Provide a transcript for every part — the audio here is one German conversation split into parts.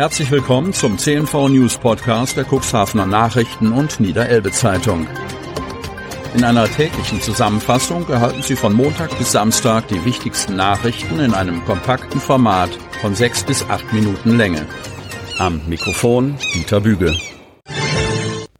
Herzlich willkommen zum CNV News Podcast der Cuxhavener Nachrichten und Niederelbe Zeitung. In einer täglichen Zusammenfassung erhalten Sie von Montag bis Samstag die wichtigsten Nachrichten in einem kompakten Format von sechs bis acht Minuten Länge. Am Mikrofon Dieter Büge.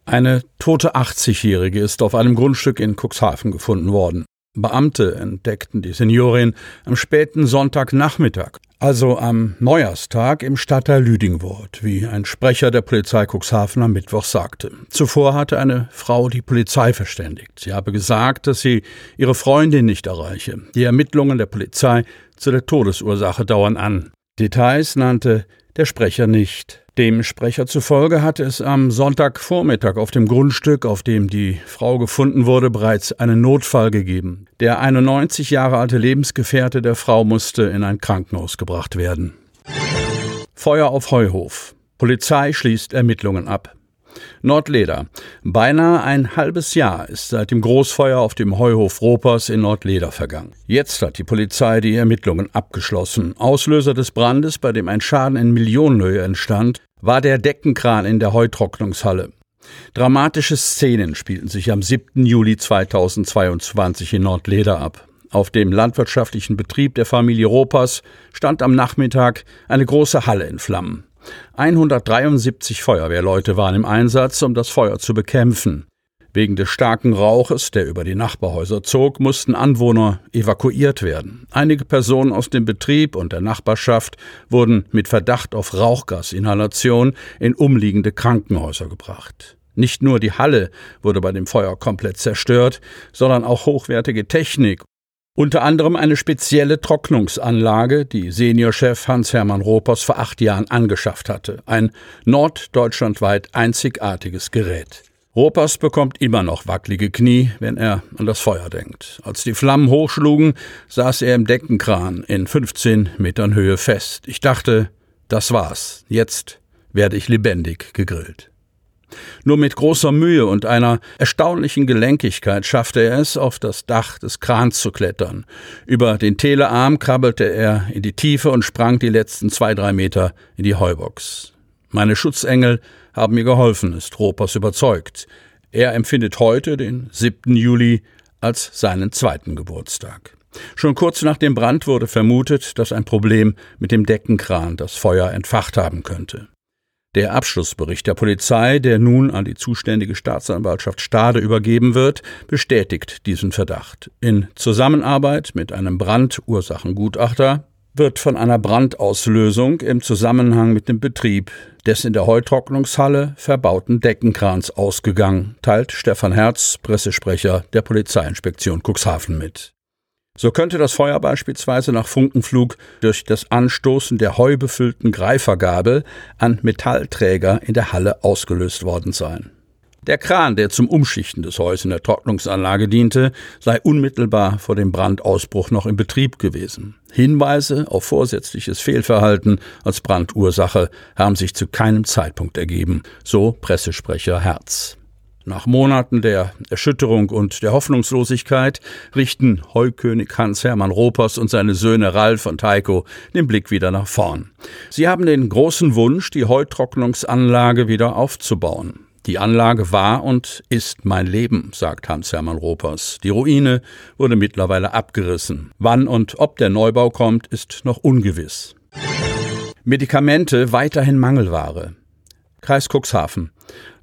Eine tote 80-Jährige ist auf einem Grundstück in Cuxhaven gefunden worden. Beamte entdeckten die Seniorin am späten Sonntagnachmittag, also am Neujahrstag im Stadtteil Lüdingwort, wie ein Sprecher der Polizei Cuxhaven am Mittwoch sagte. Zuvor hatte eine Frau die Polizei verständigt. Sie habe gesagt, dass sie ihre Freundin nicht erreiche. Die Ermittlungen der Polizei zu der Todesursache dauern an. Details nannte der Sprecher nicht. Dem Sprecher zufolge hatte es am Sonntagvormittag auf dem Grundstück, auf dem die Frau gefunden wurde, bereits einen Notfall gegeben. Der 91 Jahre alte Lebensgefährte der Frau musste in ein Krankenhaus gebracht werden. Feuer auf Heuhof. Polizei schließt Ermittlungen ab. Nordleder. Beinahe ein halbes Jahr ist seit dem Großfeuer auf dem Heuhof Ropers in Nordleder vergangen. Jetzt hat die Polizei die Ermittlungen abgeschlossen. Auslöser des Brandes, bei dem ein Schaden in Millionenhöhe entstand, war der Deckenkran in der Heutrocknungshalle. Dramatische Szenen spielten sich am 7. Juli 2022 in Nordleder ab. Auf dem landwirtschaftlichen Betrieb der Familie Ropers stand am Nachmittag eine große Halle in Flammen. 173 Feuerwehrleute waren im Einsatz, um das Feuer zu bekämpfen. Wegen des starken Rauches, der über die Nachbarhäuser zog, mussten Anwohner evakuiert werden. Einige Personen aus dem Betrieb und der Nachbarschaft wurden mit Verdacht auf Rauchgasinhalation in umliegende Krankenhäuser gebracht. Nicht nur die Halle wurde bei dem Feuer komplett zerstört, sondern auch hochwertige Technik unter anderem eine spezielle Trocknungsanlage, die Seniorchef Hans-Hermann Ropers vor acht Jahren angeschafft hatte. Ein norddeutschlandweit einzigartiges Gerät. Ropers bekommt immer noch wackelige Knie, wenn er an das Feuer denkt. Als die Flammen hochschlugen, saß er im Deckenkran in 15 Metern Höhe fest. Ich dachte, das war's. Jetzt werde ich lebendig gegrillt. Nur mit großer Mühe und einer erstaunlichen Gelenkigkeit schaffte er es, auf das Dach des Krans zu klettern. Über den Telearm krabbelte er in die Tiefe und sprang die letzten zwei, drei Meter in die Heubox. Meine Schutzengel haben mir geholfen, ist Ropers überzeugt. Er empfindet heute, den 7. Juli, als seinen zweiten Geburtstag. Schon kurz nach dem Brand wurde vermutet, dass ein Problem mit dem Deckenkran das Feuer entfacht haben könnte. Der Abschlussbericht der Polizei, der nun an die zuständige Staatsanwaltschaft Stade übergeben wird, bestätigt diesen Verdacht. In Zusammenarbeit mit einem Brandursachengutachter wird von einer Brandauslösung im Zusammenhang mit dem Betrieb des in der Heutrocknungshalle verbauten Deckenkrans ausgegangen, teilt Stefan Herz, Pressesprecher der Polizeiinspektion Cuxhaven mit. So könnte das Feuer beispielsweise nach Funkenflug durch das Anstoßen der heubefüllten Greifergabel an Metallträger in der Halle ausgelöst worden sein. Der Kran, der zum Umschichten des Heus in der Trocknungsanlage diente, sei unmittelbar vor dem Brandausbruch noch in Betrieb gewesen. Hinweise auf vorsätzliches Fehlverhalten als Brandursache haben sich zu keinem Zeitpunkt ergeben, so Pressesprecher Herz. Nach Monaten der Erschütterung und der Hoffnungslosigkeit richten Heukönig Hans-Hermann Ropers und seine Söhne Ralf und Heiko den Blick wieder nach vorn. Sie haben den großen Wunsch, die Heutrocknungsanlage wieder aufzubauen. Die Anlage war und ist mein Leben, sagt Hans-Hermann Ropers. Die Ruine wurde mittlerweile abgerissen. Wann und ob der Neubau kommt, ist noch ungewiss. Medikamente weiterhin Mangelware. Kreis Cuxhaven.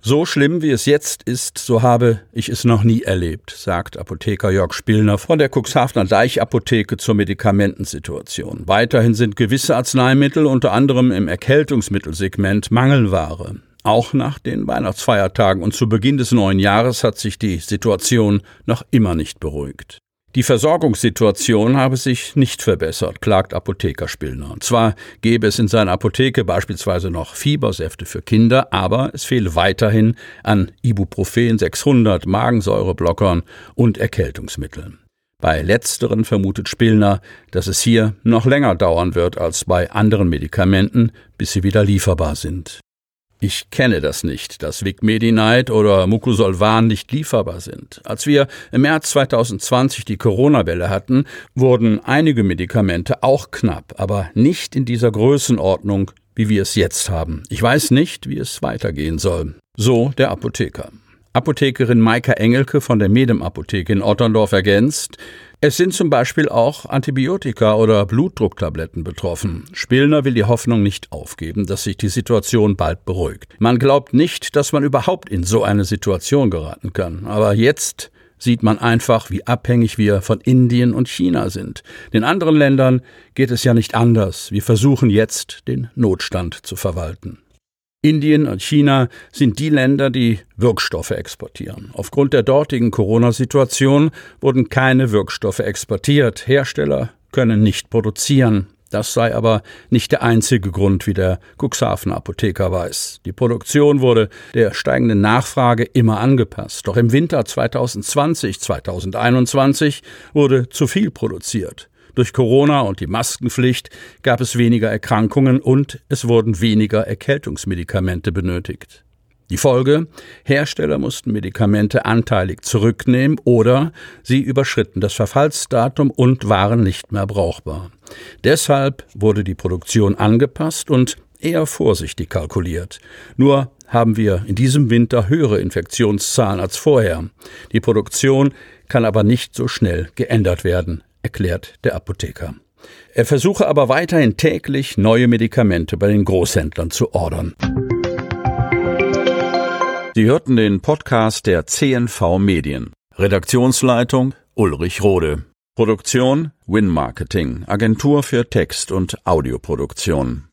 So schlimm wie es jetzt ist, so habe ich es noch nie erlebt, sagt Apotheker Jörg Spillner von der Cuxhavener Deichapotheke zur Medikamentensituation. Weiterhin sind gewisse Arzneimittel unter anderem im Erkältungsmittelsegment Mangelware. Auch nach den Weihnachtsfeiertagen und zu Beginn des neuen Jahres hat sich die Situation noch immer nicht beruhigt. Die Versorgungssituation habe sich nicht verbessert, klagt Apotheker Spillner. Zwar gäbe es in seiner Apotheke beispielsweise noch Fiebersäfte für Kinder, aber es fehle weiterhin an Ibuprofen 600, Magensäureblockern und Erkältungsmitteln. Bei letzteren vermutet Spillner, dass es hier noch länger dauern wird als bei anderen Medikamenten, bis sie wieder lieferbar sind. Ich kenne das nicht, dass Vicmedinite oder Mucosolvan nicht lieferbar sind. Als wir im März 2020 die Corona-Welle hatten, wurden einige Medikamente auch knapp, aber nicht in dieser Größenordnung wie wir es jetzt haben. Ich weiß nicht, wie es weitergehen soll. So der Apotheker. Apothekerin Maika Engelke von der Medem Apotheke in Otterndorf ergänzt, es sind zum Beispiel auch Antibiotika oder Blutdrucktabletten betroffen. Spillner will die Hoffnung nicht aufgeben, dass sich die Situation bald beruhigt. Man glaubt nicht, dass man überhaupt in so eine Situation geraten kann. Aber jetzt sieht man einfach, wie abhängig wir von Indien und China sind. Den anderen Ländern geht es ja nicht anders. Wir versuchen jetzt, den Notstand zu verwalten. Indien und China sind die Länder, die Wirkstoffe exportieren. Aufgrund der dortigen Corona-Situation wurden keine Wirkstoffe exportiert. Hersteller können nicht produzieren. Das sei aber nicht der einzige Grund, wie der Cuxhaven Apotheker weiß. Die Produktion wurde der steigenden Nachfrage immer angepasst. Doch im Winter 2020, 2021 wurde zu viel produziert. Durch Corona und die Maskenpflicht gab es weniger Erkrankungen und es wurden weniger Erkältungsmedikamente benötigt. Die Folge? Hersteller mussten Medikamente anteilig zurücknehmen oder sie überschritten das Verfallsdatum und waren nicht mehr brauchbar. Deshalb wurde die Produktion angepasst und eher vorsichtig kalkuliert. Nur haben wir in diesem Winter höhere Infektionszahlen als vorher. Die Produktion kann aber nicht so schnell geändert werden, erklärt der Apotheker. Er versuche aber weiterhin täglich neue Medikamente bei den Großhändlern zu ordern. Sie hörten den Podcast der CNV Medien. Redaktionsleitung Ulrich Rode. Produktion Win Marketing, Agentur für Text- und Audioproduktion.